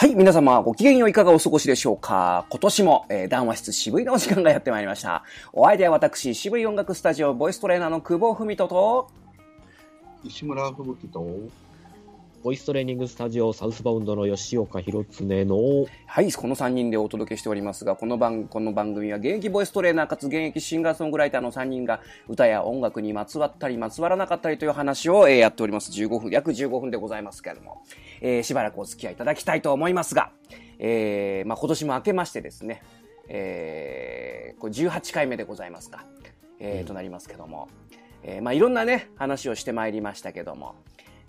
はい、皆様、ご機嫌よういかがお過ごしでしょうか？今年も、えー談話室渋いのお時間がやってまいりました。お相手は私、渋い音楽スタジオボイストレーナーの久保文人と、石村吹雪と、ボイストレーニングスタジオサウスバウンドの吉岡弘恒の、はい、この3人でお届けしておりますが、この番この番組は現役ボイストレーナーかつ現役シンガーソングライターの3人が歌や音楽にまつわったりまつわらなかったりという話を、えーやっております。15分、約15分でございますけれども、えーしばらくお付き合いいただきたいと思いますが、えーまあ、今年も明けましてですね、えーこれ18回目でございますか、えーとなりますけども、えーまあ、いろんなね、話をしてまいりましたけども、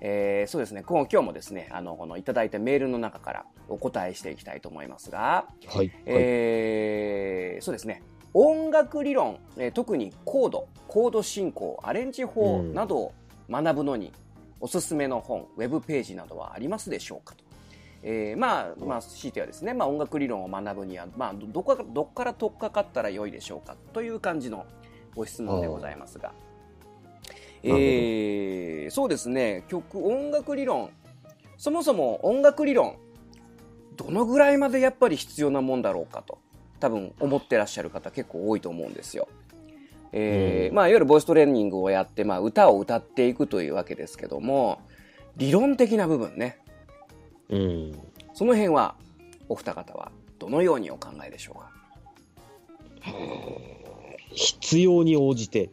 えーそうですね、今今日もですね、あの、このいただいたメールの中からお答えしていきたいと思いますが、はい。えーそうですね、音楽理論、えー特にコード、コード進行、アレンジ法うんなどを学ぶのに、おすすめの本、ウェブページなどはありますでしょうかと。えーまあ、まあ、強いてはですね、まあ、音楽理論を学ぶには、まあ、どどこかどっから取っかかったら良いでしょうかという感じのご質問でございますが。えーそうですね、曲、音楽理論。そもそも音楽理論、どのぐらいまでやっぱり必要なもんだろうかと、多分思ってらっしゃる方結構多いと思うんですよ。えーうんまあ、いわゆるボイストレーニングをやって、まあ、歌を歌っていくというわけですけども、理論的な部分ね、うん。その辺は、お二方はどのようにお考えでしょうか？必要に応じて。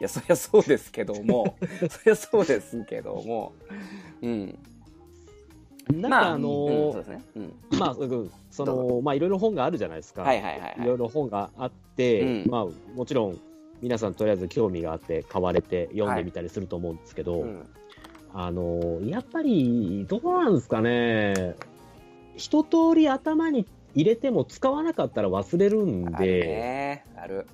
いや、そりゃそうですけども、そりゃそうですけども、うん。なんかあのうんそうーですね。うん。まあ、うんその、まあ、いろいろ本があるじゃないですか。はいはいはいはいいろいろ本があって、うんまあ、もちろん、皆さんとりあえず興味があって買われて読んでみたりすると思うんですけど、うんあのーやっぱり、どうなんですかね。一通り頭に入れても使わなかったら忘れるんで、ね。ある。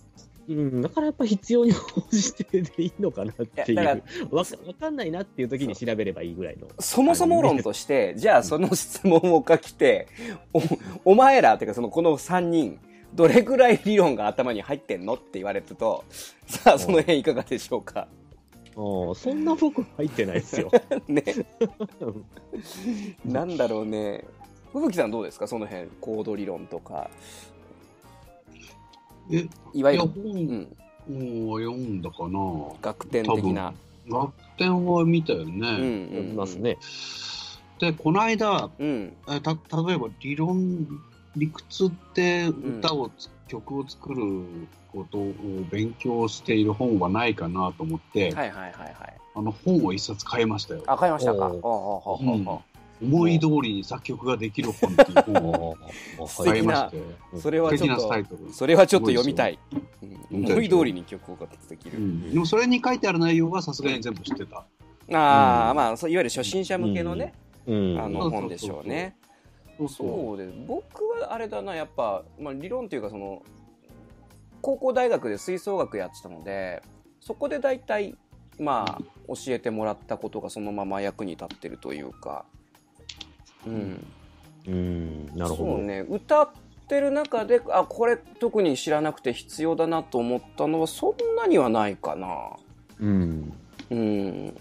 うん、だからやっぱ必要に応じてでいいのかなっていう。わかんないなっていう時に調べればいいぐらいの。そもそも論として、じゃあその質問を書きて、お、お前らっていうかそのこの3人、どれぐらい理論が頭に入ってんのって言われると、さあその辺いかがでしょうか？うんそんな僕入ってないですよ。ね。なんだろうね。吹雪さんどうですか？その辺、コード理論とか。え、いわゆる、本ん、を読んだかな。学点的な。学点は見たようん、ね。うん。います。ね。で、この間、うん。えた例えば理論、理屈って歌をつ、曲を作ることを勉強している本はないかなと思って、はいはいはいはい。あの本を一冊買いましたよ。あ、買いましたか。うおうおうおう思い通りに作曲ができる本っていう本を素買いまして、それは。それはちょっと読みたい。うん思い通りに曲を書できる。うん、でもそれに書いてある内容はさすがに全部知ってた。ああ、うんまあ、いわゆる初心者向けのね、うん。あの本でしょうね。そうです。僕はあれだな、やっぱ、まあ、理論というか、その、高校大学で吹奏楽やってたので、そこで大体、まあ、教えてもらったことがそのまま役に立ってるというか、うん。うん。なるほど。そうね、歌ってる中で、あ、これ特に知らなくて必要だなと思ったのは、そんなにはないかな。うん。うん。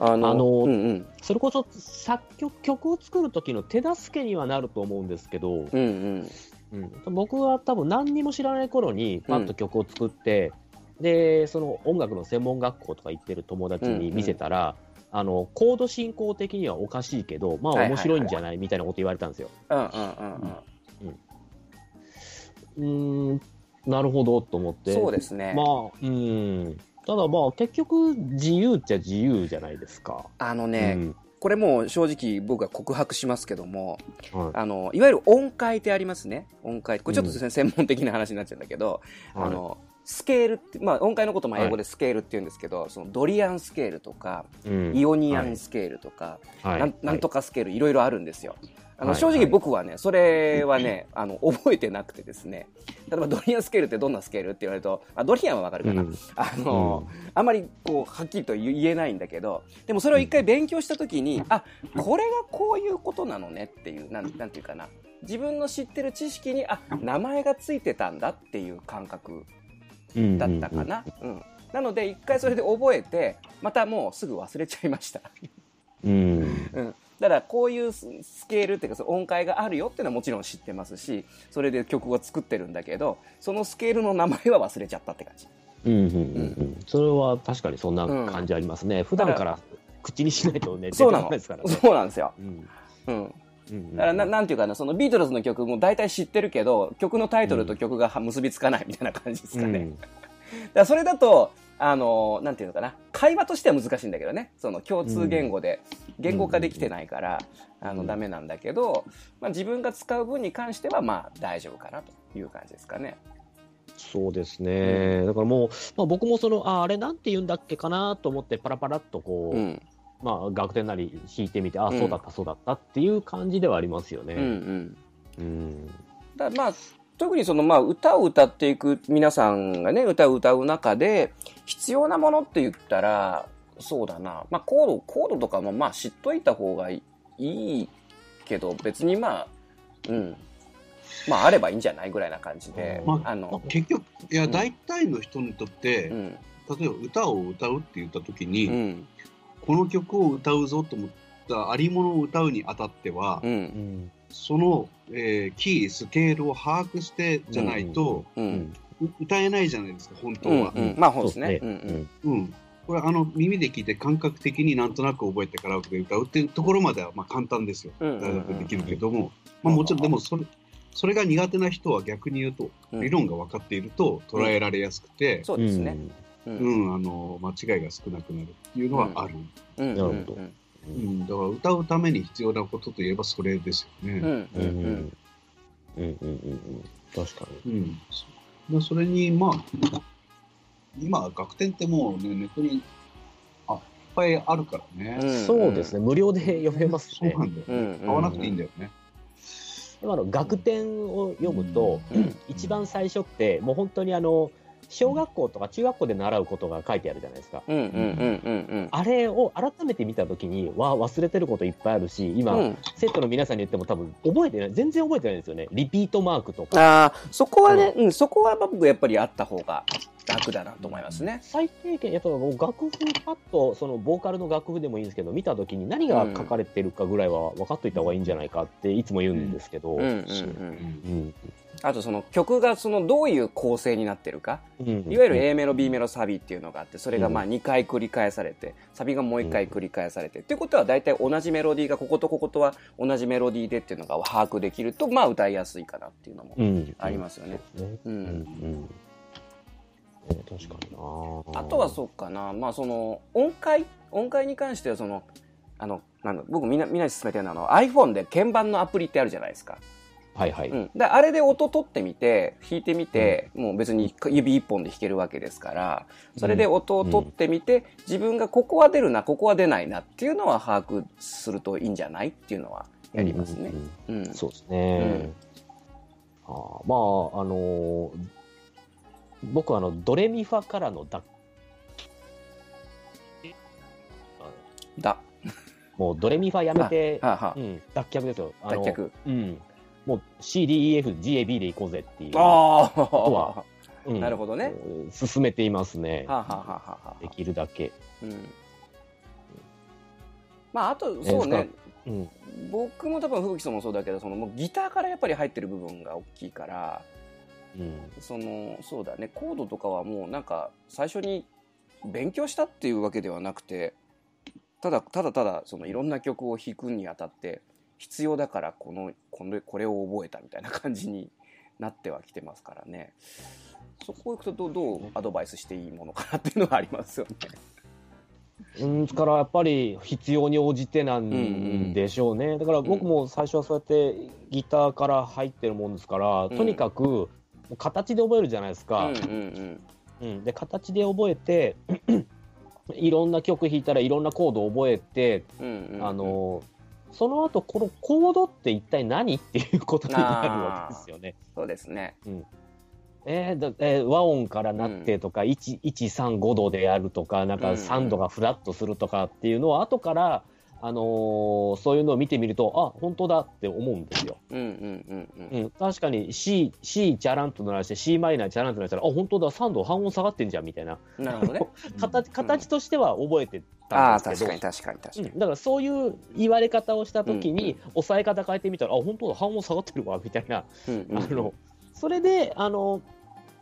あの、あのうんうん。それこそ作曲、曲を作る時の手助けにはなると思うんですけど、うんうん。うん、僕は多分何にも知らない頃にパッと曲を作って、でその音楽の専門学校とか行ってる友達に見せたら、あのコード進行的にはおかしいけどまあはいはいはい面白いんじゃないみたいなこと言われたんですよ。うんうんうんうーんなるほどと思っうん。てそうですね。まあうんただまあ結局自由っちゃ自由じゃないですか。あのね、うんこれもう正直僕は告白しますけども、はいあの、いわゆる音階ってありますね。音階。これちょっと専門的な話になっちゃうんだけど、あの、スケールって、まあ音階のことも英語でスケールって言うんですけど、そのドリアンスケールとか、うん。イオニアンスケールとか、はい。なんなんとかスケールいろいろあるんですよ。あのはい。正直僕はね、それはね、あの、覚えてなくてですね、例えばドリアンスケールってどんなスケールって言われると、あ、ドリアンはわかるかな。うん。あの、あんまりこう、はっきりと言えないんだけど、でもそれを一回勉強したときに、あ、これがこういうことなのねっていう、なん、なんていうかな。自分の知ってる知識に、あ、名前がついてたんだっていう感覚だったかな。うん。なので、一回それで覚えて、またもうすぐ忘れちゃいました。うん。うん、だからこういうススケールっていうかその音階があるよっていうのはもちろん知ってますしそれで曲を作ってるんだけどそのスケールの名前は忘れちゃったって感じうんうんうんうん。それは確かにそんな感じありますね。普段から口にしないとね、そうな。そうなんですよ、うん。うん、うんだからななんていうかなそのビートルズの曲も大体知ってるけど曲のタイトルと曲がは結びつかないみたいな感じですかね、だからそれだとあのなんていうのかな。会話としては難しいんだけどね。その共通言語で。言語化できてないから、あのダメなんだけど、まあ、自分が使う分に関してはまあ大丈夫かなという感じですかね。そうですね。だからもう、まあ、僕もその、あ、あれなんて言うんだっけかなと思って、パラパラっとこう、うんまあ、楽天なり弾いてみて、あ、うん。そうだった、そうだったっていう感じではありますようんうね。ん。うん。だまあ特にそのまあ歌を歌っていく皆さんがね歌を歌う中で必要なものって言ったらそうだな、まあ、コードコードとかもまあ知っといた方がいいけど別にまあうん。まああればいいんじゃないぐらいな感じで、まあの、結局、いや、うん。大体の人にとって、うん。例えば歌を歌うって言った時に、うんこの曲を歌うぞと思ったありものを歌うにあたっては、ううん。ん。その、えーキー、スケールを把握してじゃないと、歌えないじゃないですか、本当うんは。うん。まあそうですね。そううんうん。これあの耳で聞いて感覚的になんとなく覚えてカラオケで歌うっていうところまではまあ簡単ですよ。大学できるけども、まあ、もちろんでもそれそれが苦手な人は逆に言うとうん。理論が分かっていると捉えられやすくて、そうですね。ううんんあの間違いが少なくなるっていうのはある。うんなるほどうんうん、だから歌うために必要なことといえばそれですよね。うんうんうん。うん。うん。うん。うん。確かに。うんでそれにまあ今楽天ってもうねネットにあいっぱいあるからね。うんそうですね。無料で読めますね。そうなんだよ、うんね。買わなくていいんだよね。でもあの、楽天を読むと、うん一番最初って、もう本当にあの、小学校とか中学校で習うことが書いてあるじゃないですか。うんうんうんうんあれを改めて見たときに、わあ、忘れてることいっぱいあるし、今、うん生徒の皆さんに言っても多分覚えてない、全然覚えてないんですよね。リピートマークとか。ああ、そこはね、うん、そこは僕やっぱりあった方が楽だなと思いますね。最低限、やっぱもう楽譜パッと、そのボーカルの楽譜でもいいんですけど、見たときに何が書かれてるかぐらいは分かっといた方がいいんじゃないかっていつも言うんですけど、あとその曲がそのどういう構成になってるか。うん。いわゆる A メロ、B メロ、サビっていうのがあって、それがまあうん2回繰り返されて、サビがもう1回繰り返されて。っていうことは大体同じメロディーがこことこことは同じメロディーでっていうのが把握できると、まあ歌いやすいかなっていうのもうん。ありますよね。確かになあとはそうかな、まあその音階、音階に関してはその、あの、なんだ僕みんな、みんなに勧めてるのはあの iPhone で鍵盤のアプリってあるじゃないですか。はいはい。うん、であれで音取ってみて弾いてみて、もう別に指一本で弾けるわけですからそれで音を取ってみて、自分がここは出るなここは出ないなっていうのは把握するといいんじゃないっていうのはやりますね。うんうんそうですね。あーまあ、あのー僕はあの、ドレミファからの脱だ もうドレミファやめて、はあはうん、脱却ですよ。脱却。うん。もう CDEF、GAB で行こうぜっていう。あとはあ うんなるほどね。うん進めていますね。はあはあはあできるだけ。うんまああとそうね、うん。僕も多分吹雪さんもそうだけどそのもうギターからやっぱり入ってる部分が大きいからうん。そのそうだねコードとかはもうなんか最初に勉強したっていうわけではなくてただただただそのいろんな曲を弾くにあたって必要だからこのこれこれを覚えたみたいな感じに なってはきてますからね。そこ行くとどうどうアドバイスしていいものかなっていうのはありますよね。うん、からやっぱり必要に応じてなんでしょうね、だから僕も最初はそうやってギターから入ってるもんですから、ん。とにかく形で覚えるじゃないですか、うんうん。うん。で形で覚えて いろんな曲弾いたらいろんなコードを覚えて、うんうんうん。あのその後このコードって一体何っていうことになるわけですよね。そうですね。えーだえー和音からなってとか、1 135度でやるとかなんかうん3度がフラットするとかっていうのを後からあのーそういうのを見てみると、あ、本当だって思うんですよ。うんうんうんうん。うん、確かに C、C チャランと鳴らして C マイナーチャランと鳴らしたら、あ、本当だ、3度半音下がってんじゃんみたいな。なるほどね。形形としては覚えてたんですけど、確かに確かに確かに。うん、だからそういう言われ方をしたときに、押さえ方変えてみたら、あ、本当だ、半音下がってるわ、みたいな。うんうんあの、それで、あの、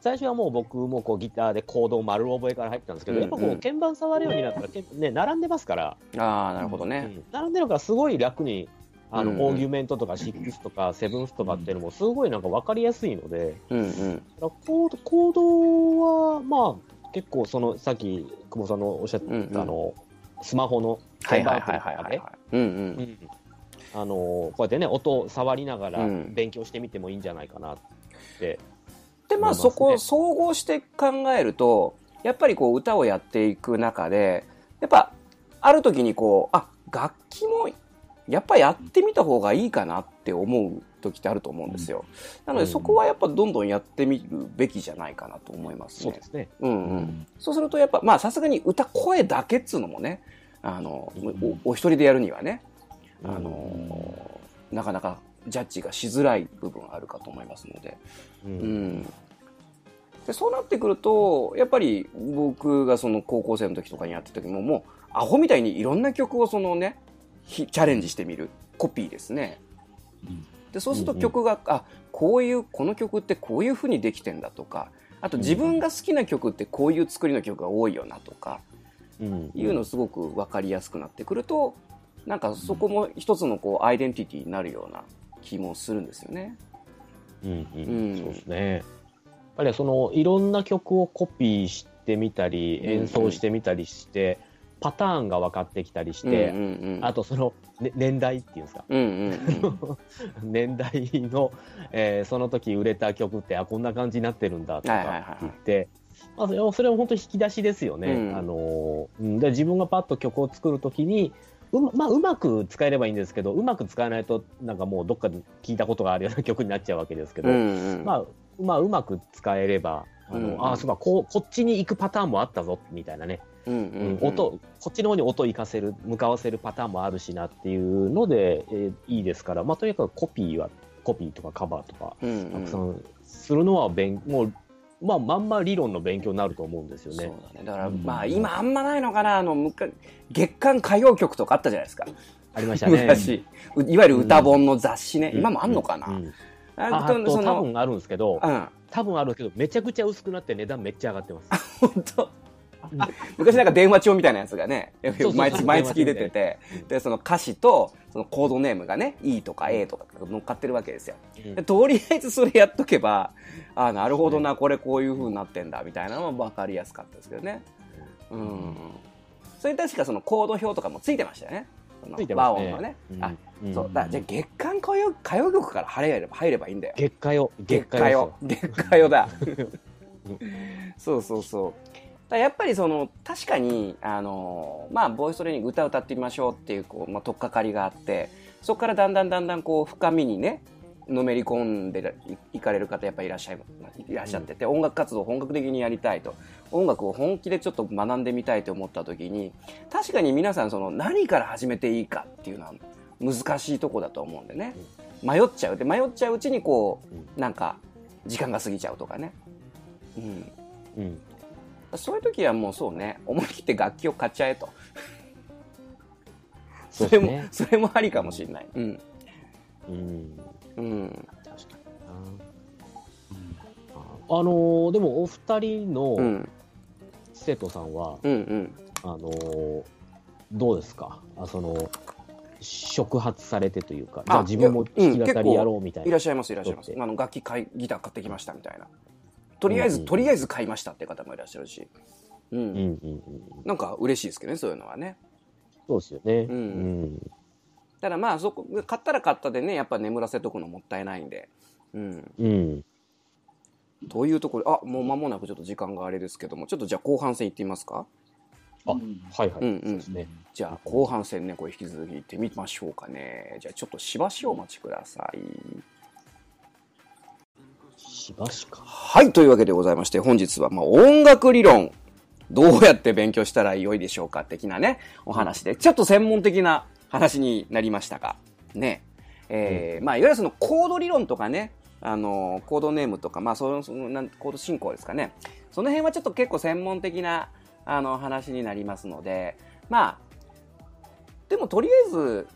最初はもう僕もこうギターでコードを丸覚えから入ってたんですけど、うんやっぱこう鍵盤触るようになったら、けね、並んでますから、ああ、なるほどね。うん並んでるからすごい楽に、あの、うんうんオーギュメントとかシックスとかセブンスとかっていうのもすごいなんか分かりやすいので、うんうん。コードコードは、まあ、結構その、さっき久保さんのおっしゃった、うんうんあの、スマホのはい鍵盤とかね、はい。うんう。うんんあのこうやってね、音を触りながらうん勉強してみてもいいんじゃないかなって。で、まあそこを総合して考えると、やっぱりこう歌をやっていく中で、やっぱある時にこう、あ、楽器もやっぱやってみた方がいいかなって思う時ってあると思うんですよ。なのでうんそこはやっぱどんどんやってみるべきじゃないかなと思いますねそうで。すね。うんう。うんそうするとやっぱ、まあさすがに歌声だけっつうのもね、あの、おお一人でやるにはね、あのなかなかジャッジがしづらい部分あるかと思いますので。ううんん。で、そうなってくると、やっぱり僕がその高校生の時とかにやってた時も、もうアホみたいにいろんな曲をそのね、ひチャレンジしてみる。コピーですね。で、そうすると曲が、あ、こういう、この曲ってこういう風にできてんだとか、あと自分が好きな曲ってこういう作りの曲が多いよなとか、うんいうのすごく分かりやすくなってくると、なんかそこも一つのこうアイデンティティになるような気もするんですよね。うんううん。んそうですね。やっぱりそのいろんな曲をコピーしてみたり、うん演奏してみたりして、パターンが分かってきたりして、うんうんうん、あとその、ね、年代っていうんですか、うんうん 年代の、えーその時売れた曲って、あ、こんな感じになってるんだとはいはいはいはい。か言って、まあ、それは本当に引き出しですよね。うん。あのーうんで自分がパッと曲を作るときに、うままあ、うまく使えればいいんですけど、うまく使えないと、なんかもうどっかで聞いたことがあるような曲になっちゃうわけですけど、うんうん。まあ、まあ、うまく使えれば、あの、うんああ、そうか、こう、こっちに行くパターンもあったぞ、みたいなね。うんうんうん。音、こっちの方に音を行かせる、向かわせるパターンもあるしなっていうので、えーいいですから、まあ、とにかくコピーは、コピーとかカバーとか、うんうん。たくさんするのは勉、もう、まあ、まんま理論の勉強になると思うんですよそうね。だね。だから、うんまあ今あんまないのかな、あの、月間歌謡曲とかあったじゃないですか。ありましたね。昔。ういわゆる歌本の雑誌ね。うん今もあんのかな。うんあとその、多分あるんですけど、うん。多分あるけど、めちゃくちゃ薄くなって値段めっちゃ上がってます。本当うん昔なんか電話帳みたいなやつがね、毎月毎月出ててうん、で、その歌詞と、そのコードネームがね、E とか A とか乗っかってるわけですよ。とりあえずそれやっとけば、あなるほどな、これこういう風になってんだ、みたいなのも分かりやすかったですけどね。うん。それに確かそのコード表とかもついてましたよね。そのついてますね。和音のね。うんあ、うんそう。だじゃあ月間歌謡歌謡曲から入れば入ればいいんだよ。月下よ、月月下よ。月下よだ。そうそうそう。だやっぱりその、確かに、あの、まあ、ボイストレーニング歌を歌ってみましょうっていう、こう、まあ、取っかかりがあって、そこからだんだんだんだんこう、深みにね、のめり込んでいかれる方やっぱりいらっしゃいいらっしゃってて、音楽活動を本格的にやりたいと。音楽を本気でちょっと学んでみたいと思った時に確かに皆さんその何から始めていいかっていうのは難しいとこだと思うんでね。迷っちゃう。で迷っちゃううちにこうなんか時間が過ぎちゃうとかね、うん、うん。そういう時はもうそうね。思い切って楽器を買っちゃえと。それもね。それもありかもしれない、うん。うん。うん。確かにな。あのーでもお二人うのん。生徒さんは、うんうん。あのーどうですか？あその、触発されてというか、じゃあ自分も弾き語りやろうみたいな。いらっしゃいますいらっしゃいます。あの楽器買いギター買ってきましたみたいなとりあえず、うんとりあえず買いましたって方もいらっしゃるし、うんうんうんうん。なんか嬉しいですけどねそういうのはねそうですよね。うんうん。ただまあそこ買ったら買ったでねやっぱ眠らせとくのもったいないんでうんうん。というところあもう間もなくちょっと時間があれですけどもちょっとじゃあ後半戦いってみますか？あはいはい。うんうんそうですね。じゃあ後半戦ねこれ引き続きいってみましょうかねじゃあちょっとしばしお待ちくださいしばしか。はい、というわけでございまして、本日は、まあ、音楽理論、どうやって勉強したら良いでしょうか、的なね、お話で、ちょっと専門的な話になりましたが、ね。えーまあ、いわゆるそのコード理論とかね、あの、コードネームとか、まあ、その、そのなんコード進行ですかね。その辺はちょっと結構専門的な、あの、話になりますので、まあ、でもとりあえず、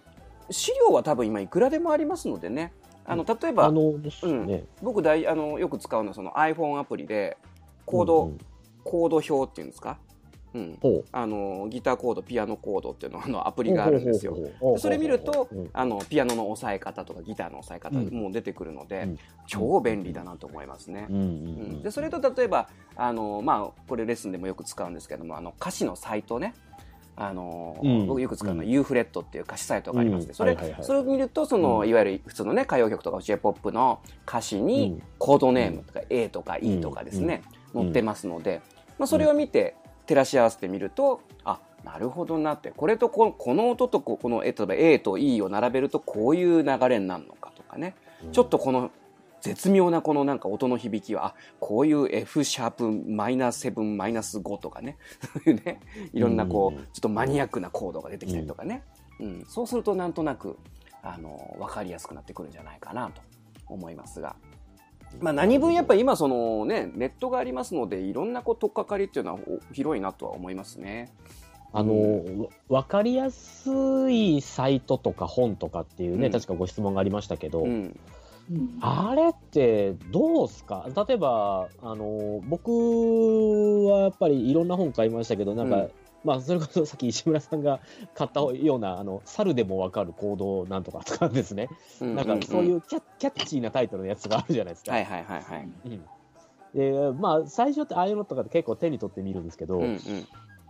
資料は多分今いくらでもありますのでね。あの、例えば、ね、僕大あのよく使うのはその iPhone アプリでコード、うんうん。コード表っていうんですか、うん、あのギターコードピアノコードっていうの あのアプリがあるんですよ。それ見るとうん。あのピアノの押さえ方とかギターの押さえ方うん。もう出てくるので、うん。超便利だなと思いますね。でそれと例えばあの、まあ、これレッスンでもよく使うんですけどもあの歌詞のサイトねあのうん。僕よく使うのはうん。U フレットっていう歌詞サイトがありまして、うん。それ,、はいはいはい。それを見るとその、うん。いわゆる普通のね歌謡曲とか J−POP の歌詞に、うん。コードネームとか A とか E とかですね、うん。載ってますので、まあ、それを見て照らし合わせてみるとあなるほどなってこれとここの音とここのえ例えば A と E を並べるとこういう流れになるのかとかね、ちょっとこの絶妙なこのなんか音の響きはあこういう F シャープマイナス7マイナス5とかね。そういうねいろんなこう、うん。ちょっとマニアックなコードが出てきたりとかね、うん。そうするとなんとなくあの分かりやすくなってくるんじゃないかなと思いますが。まあ、何分やっぱり今そのねネットがありますのでいろんなこう取っかかりっていうのはお広いなとは思いますね。あの、わかりやすいサイトとか本とかっていうね、うん。確かご質問がありましたけど、うんあれってどうすか？例えば、あの、僕はやっぱりいろんな本買いましたけど、なんか、うん。まあ、それこそ さっき石村さんが買ったような、あの、猿でもわかる行動なんとかとかですね。なんかそういううキャキャッチーなタイトルのやつがあるじゃないですか。はいはいはいはい。うん。で、まあ、最初ってああいうのとかって結構手に取ってみるんですけど、うんうん。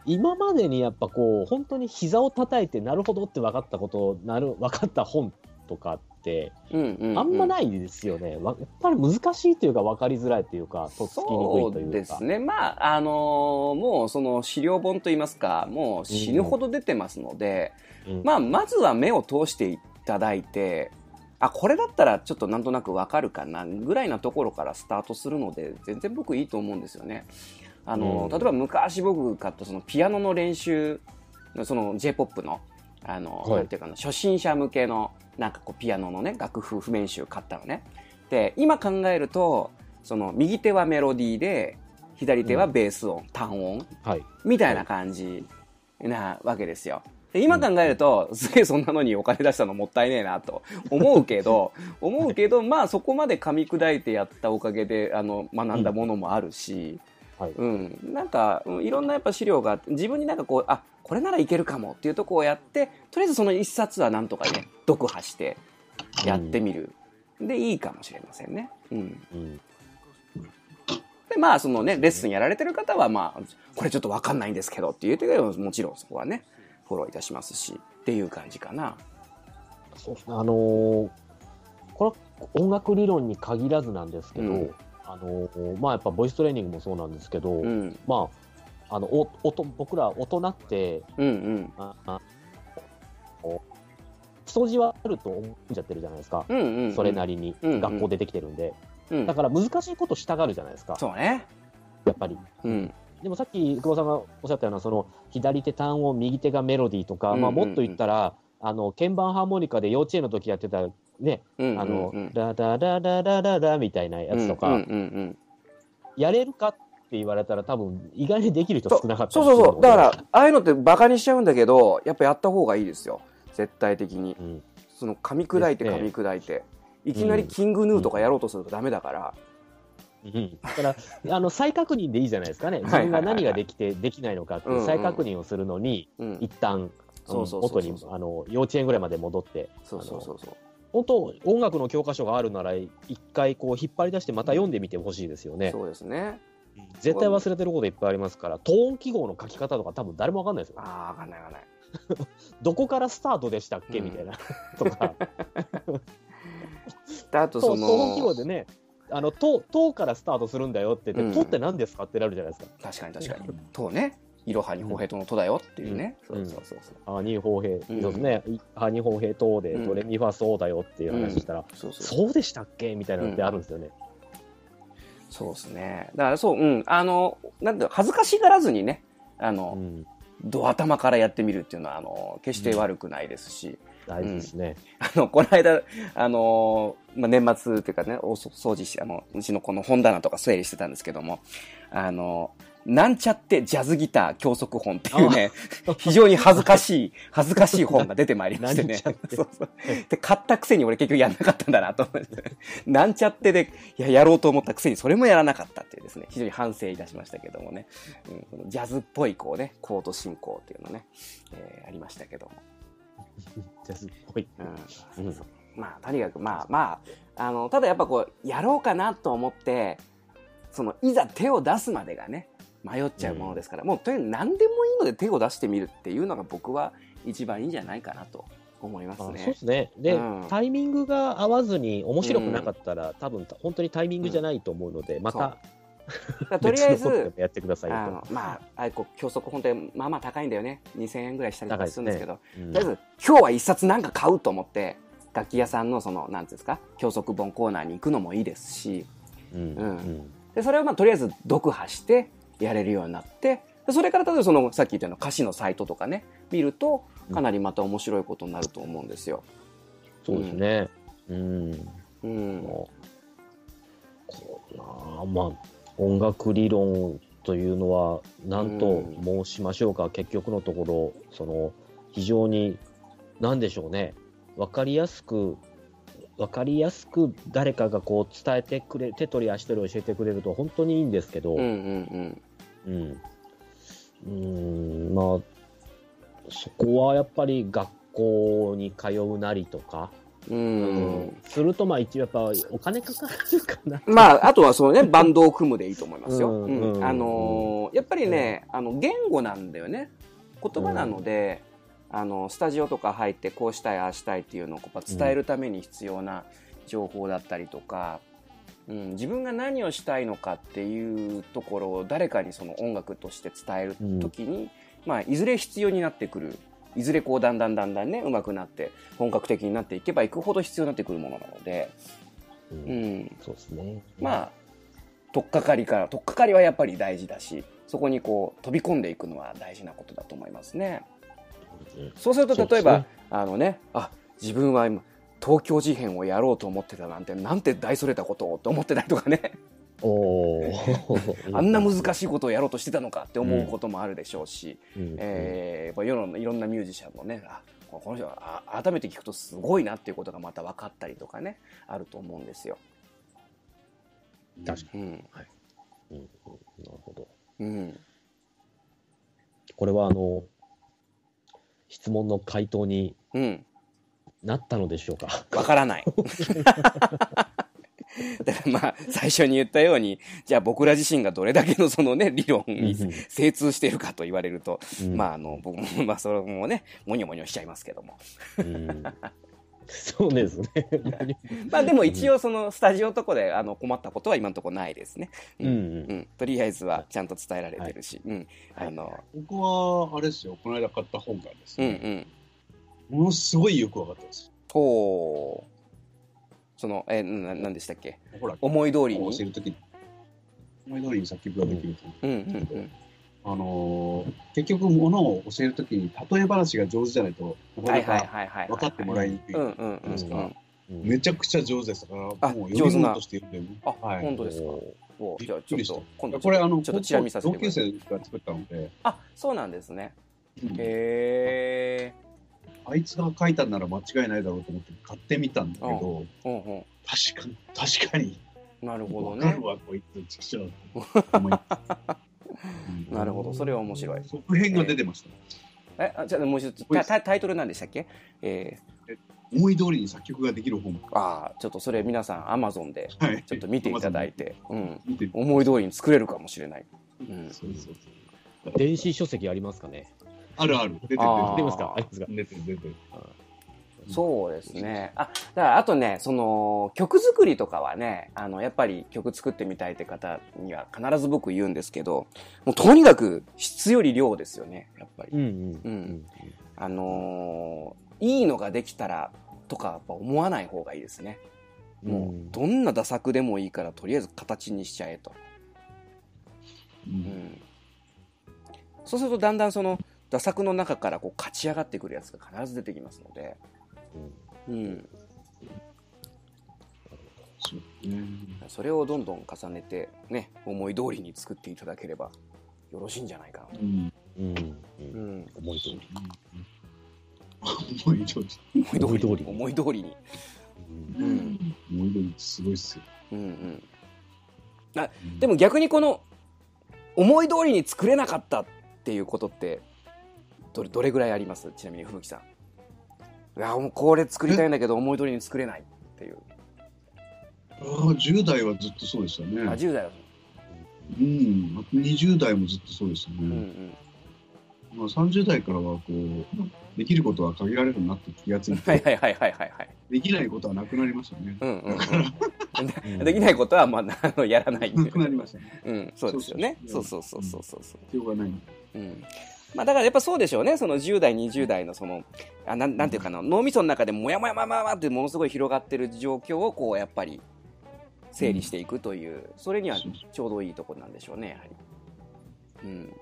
今までにやっぱこう本当に膝を叩いてなるほどって分かったことなる分かった本とかってうんうんうん。あんまないですよね、わやっぱり難しいというか分かりづらいというかとっつきにくいそといううかですね。まあ、あのーもうその資料本といいますか、もう死ぬほど出てますので、うん。まあ、まずは目を通していただいて、あ、これだったらちょっとなんとなくわかるかな、ぐらいなところからスタートするので、全然僕いいと思うんですよね。あの、うん。例えば昔僕買ったそのピアノの練習、その J-POP の、あの、はい。なんていうかな、初心者向けの、なんかこうピアノのね、楽譜譜面集買ったのね。で、今考えると、その右手はメロディーで、左手はベース音、単音、はいみたいな感じなわけですよ。で今考えると、すげえそんなのにお金出したのもったいねえなと思うけど、思うけど、まあそこまで噛み砕いてやったおかげで、あの、学んだものもあるし、はいうん、なんか、うんいろんなやっぱ資料があって、自分になんかこう、あ、これならいけるかもっていうとこをやって、とりあえずその一冊はなんとかね、読破してやってみる。で、いいかもしれませんね。うん。うんで、まあ、そのね、レッスンやられてる方は、まあ、これちょっとわかんないんですけどって言ってくれれば、もちろんそこはね、フォローいたしますし、っていう感じかな。そうですねあのーこれは音楽理論に限らずなんですけど、うんあのーまあやっぱボイストレーニングもそうなんですけど、うん。まああのお音僕ら大人ってうんうん。ああ基礎地はあると思っちゃってるじゃないですか、うんうん、うん。それなりに、うんうん学校出てきてるんで、うんだ。から難しいことしたがるじゃないですか、そうね。やっぱり。うん。でもさっき久保さんがおっしゃったような、その左手単音、右手がメロディーとか、うんうんうんまあ、もっと言ったら、あの鍵盤ハーモニカで幼稚園の時やってた、ね。あの、うんラダラララララみたいなやつとか、やれるかって言われたら、多分意外にできる人少なかったそうそうそう。だから、ら、ああいうのってバカにしちゃうんだけど、やっぱやった方がいいですよ。絶対的に。うんその噛み砕いて噛み砕いて。いきなりキングヌーとかやろうとするとダメだから。うんだから、あの再確認でいいじゃないですかね、自分が何ができて、できないのかっていう再確認をするのに、うん。一旦そうそうそうそう元にあの幼稚園ぐらいまで戻って、そうそうそうそう。本当、音楽の教科書があるなら、一回こう引っ張り出して、また読んでみてほしいですよね。そうですね。絶対忘れてることいっぱいありますから、トーン記号の書き方とか、多分誰もわかんないですよ。ああ、わかんないわかんない。どこからスタートでしたっけ、うんみたいな。とか、であとトその、トーン記号でね、あの、と、とからスタートするんだよって言うんって、とって何ですかってなるじゃないですか。確かに確かに。とね、いろはにほへとのとだよっていうね。うんそうそうそうそう。ハニーホーヘイ、うんそうですね、ハニーホーヘイ等で、うんドレミファソーだよっていう話したら、そうそうそう。そうでしたっけみたいなのってあるんですよね。そうですね。だからそう、うん。あの、なんだ恥ずかしがらずにね、あうの、ん。ド頭からやってみるっていうのは、あの、決して悪くないですし、大事ですね。あの、この間、あのまあ、年末っていうかね、お掃除して、あの、うちのこの本棚とか整理してたんですけども、あのなんちゃってジャズギター教則本っていうね、非常に恥ずかしい、恥ずかしい本が出てまいりましてね。そうそう。で、買ったくせに俺結局やんなかったんだなと思って。なんちゃってで、いや、やろうと思ったくせにそれもやらなかったっていうですね、非常に反省いたしましたけどもね。うん、ジャズっぽいこうね、コード進行っていうのね、えー、ありましたけども。ジャズっぽい。うん。うん、まあ、とにかく、まあまあ、あの、ただやっぱこう、やろうかなと思って、その、いざ手を出すまでがね、迷っちゃうものですから、うん、もうとにかく何でもいいので手を出してみるっていうのが僕は一番いいんじゃないかなと思いますね。そうですね。で、うん、タイミングが合わずに面白くなかったら、うん、多分本当にタイミングじゃないと思うので、また。とりあえず、やってくださいあのまあ、あれこう教則本当にまあまあ高いんだよね。2000円ぐらいしたりとかするんですけど、ねうん、とりあえず今日は一冊なんか買うと思って、楽器屋さんのその、なんていうんですか、教則本コーナーに行くのもいいですし、うん。うん、で、それをまあとりあえず読破して、やれるようになって、それから例えばそのさっき言ったような歌詞のサイトとかね、見ると、かなりまた面白いことになると思うんですよ。そうですね。うん。うん。こうなまあ、音楽理論というのは、何と申しましょうか、うん、結局のところ、その、非常に、なんでしょうね、わかりやすく、わかりやすく誰かがこう伝えてくれ、手取り足取り教えてくれると本当にいいんですけど、うんうんうんうん。うん、まあ、そこはやっぱり学校に通うなりとか、うん、すると、まあ一応やっぱお金かかるかな。まあ、あとはそのね、バンドを組むでいいと思いますよ。うん、あのー、やっぱりね、あの、言語なんだよね。言葉なので、あの、スタジオとか入ってこうしたい、ああしたいっていうのを伝えるために必要な情報だったりとか、うん、自分が何をしたいのかっていうところを誰かにその音楽として伝える時に、うん、まあ、いずれ必要になってくる。いずれこうだんだんだんだんね上手くなって本格的になっていけばいくほど必要になってくるものなので、うん、うん、そうですね。まあ取っかかりから取っかかりはやっぱり大事だしそこにこう飛び込んでいくのは大事なことだと思いますね。そうすると例えば、ね、あのねあ自分は今東京事変をやろうと思ってたなんて、なんて大それたことをと思ってたりとかね。お あんな難しいことをやろうとしてたのかって思うこともあるでしょうし、うん、えー、世のいろんなミュージシャンもね、あこの人は改めて聞くとすごいなっていうことがまた分かったりとかね、あると思うんですよ。確かに。うん、はいうん、なるほど。うん、これはあの、質問の回答に、うんなったのでしょうか？わからない。だからまあ、最初に言ったように、じゃあ僕ら自身がどれだけのそのね、理論に精通しているかと言われると、うん、まああの、僕も、まあそれもね、もにょもにょしちゃいますけども。うん。そうですね。まあでも一応そのスタジオとこであの困ったことは今のところないですね。うん、うん、とりあえずはちゃんと伝えられてるし。はい、うん。あの、僕はあれですよ、この間買った本がですね、うんうん、ものすごいよく分かったです。ほう。その、えな、なんでしたっけ？ほら、思い通りに？教えるとき思い通りに作曲ができると。うんうんうん。あのー、結局、ものを教えるときに、例え話が上手じゃないと、なかなか分かってもらいにくい。ですから、めちゃくちゃ上手です。から、もう読み物として読んでる。あ、はい、本当ですか？おじゃあちょっと今度これあのちょっとチラ見させて同級生が作ったので。あそうなんですね、うん、へえあいつが書いたんなら間違いないだろうと思って買ってみたんだけど、うん。うん、確かに、確かに。なるほどね。わこいつ、ちく なるほど、それは面白い。続編が出てました。え、あじゃあもう一つタ、タイトルなんでしたっけ？えー、思い通りに作曲ができる本。ああ、ちょっとそれ皆さん、アマゾンで、ちょっと見ていただいて、はい、うん、思い通りに作れるかもしれない。うん、そうそうそう。電子書籍ありますかね？あるある。出てる。出てますか？ありますか？出てる、出てる。そうですね。あ、だからあとね、その、曲作りとかはね、あの、やっぱり曲作ってみたいって方には必ず僕言うんですけど、もうとにかく質より量ですよね、やっぱり。うん、うん、うん。あのー、いいのができたらとかやっぱ思わない方がいいですね。もう、どんな打作でもいいから、とりあえず形にしちゃえと。うん、うん、そうするとだんだんその、打作の中からこう勝ち上がってくるやつが必ず出てきますので、うん、うん、それをどんどん重ねてね思い通りに作っていただければよろしいんじゃないかな。と。うん。うん。うん、思い通り。思い通り。思い通り。思い通り。に。うん。思い通りすごいっすよ。うん。うん。あ、でも逆にこの、思い通りに作れなかったっていうことって、どれ、どれぐらいあります？ちなみに、さん。いや、もうこれ作りたいんだけど、思い通りに作れないっていう。ああ、10代はずっとそうでしたね。あ、10代はうん、20代もずっとそうですよね。うんうんまあ、30代からはこうできることは限られるなって気がついて、はいはいはいはいはい、できないことはなくなりましたね。うんうんうん、できないことはまあやらないなくなりましたね。うん、そうですよね。そうそうそうそうそうそう。必要がない。うんまあ、だからやっぱそうでしょうね、その10代、20代のその、あなんなんていうかな、脳みその中でもやもやもやもやってものすごい広がってる状況をこうやっぱり整理していくという、それにはちょうどいいところなんでしょうね、やはり。うん。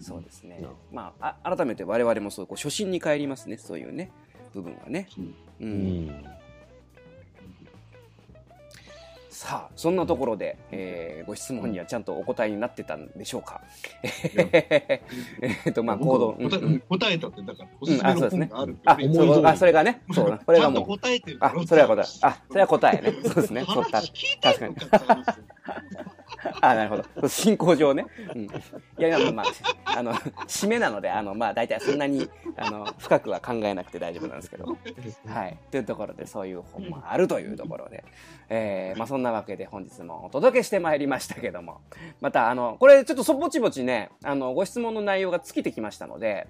そうですね。まあ、あ改めて我々もそうこう初心に帰りますね、そういうね、部分はね。うん。うんさあ、そんなところで、えー、ご質問にはちゃんとお答えになってたんでしょうか。えっと、まあ、行動。答えたって、だから、おすすめの本があるあ、そうあ、それがね、そう、これがもう。答えてるあ、それは答え。あ、それは答えね。そうですね。そう確かに。あ、なるほど。進行上ね。うん。いや、まあ、まあ、あの、締めなので、あの、まあ、大体そんなに、あの、深くは考えなくて大丈夫なんですけど。はい。というところで、そういう本もあるというところで。えー、まあ、そんなわけで本日もお届けしてまいりましたけども。また、あの、これちょっとそぼちぼちね、あの、ご質問の内容が尽きてきましたので、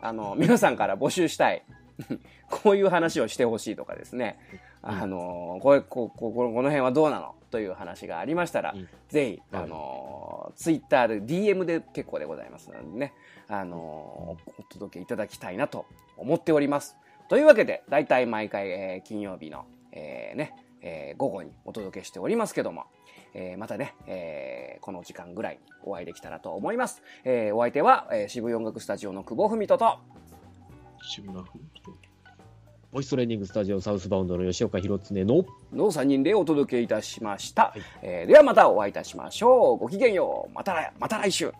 あの、皆さんから募集したい。こういう話をしてほしいとかですね。あの、これ、こ、こ、この辺はどうなのという話がありましたら、うん、ぜひ、あの、ツイッターで DM で結構でございますのでね、あの、お届けいただきたいなと思っております。というわけで、だいたい毎回、えー、金曜日の、えー、ね、えー、午後にお届けしておりますけども、えー、またね、えー、この時間ぐらいお会いできたらと思います。えー、お相手は、えー、渋谷音楽スタジオの久保文人と、渋谷文人。ボイストレーニングスタジオサウスバウンドの吉岡弘恒のの3人でお届けいたしました。はい、えー、ではまたお会いいたしましょう。ごきげんよう。また、また来週。